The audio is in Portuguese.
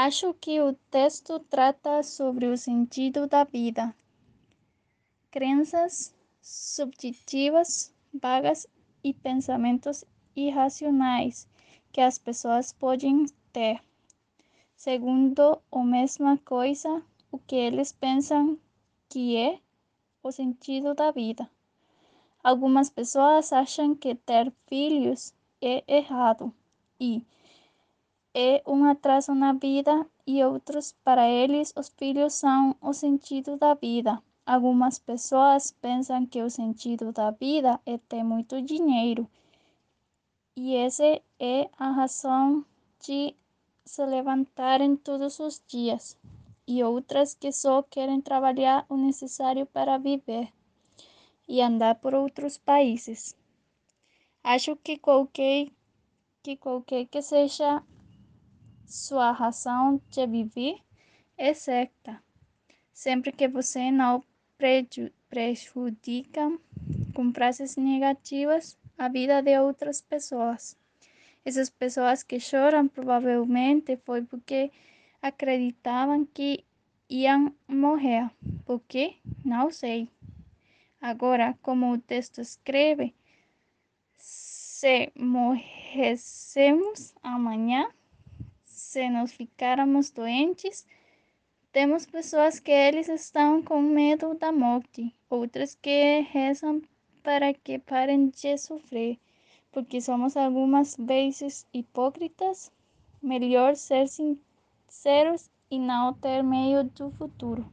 Acho que o texto trata sobre o sentido da vida, crenças subjetivas, vagas e pensamentos irracionais que as pessoas podem ter, segundo a mesma coisa, o que eles pensam que é o sentido da vida. Algumas pessoas acham que ter filhos é errado e é um atraso na vida e outros, para eles, os filhos são o sentido da vida. Algumas pessoas pensam que o sentido da vida é ter muito dinheiro e essa é a razão de se levantarem todos os dias, e outras que só querem trabalhar o necessário para viver e andar por outros países. Acho que qualquer que qualquer que seja sua razão de viver é certa, sempre que você não prejudica com frases negativas a vida de outras pessoas. Essas pessoas que choram provavelmente foi porque acreditavam que iam morrer. Por quê? Não sei. Agora, como o texto escreve, se morrêssemos amanhã, se nós ficarmos doentes, temos pessoas que eles estão com medo da morte, outras que rezam para que parem de sofrer, porque somos algumas vezes hipócritas. Melhor ser sinceros e não ter medo do futuro.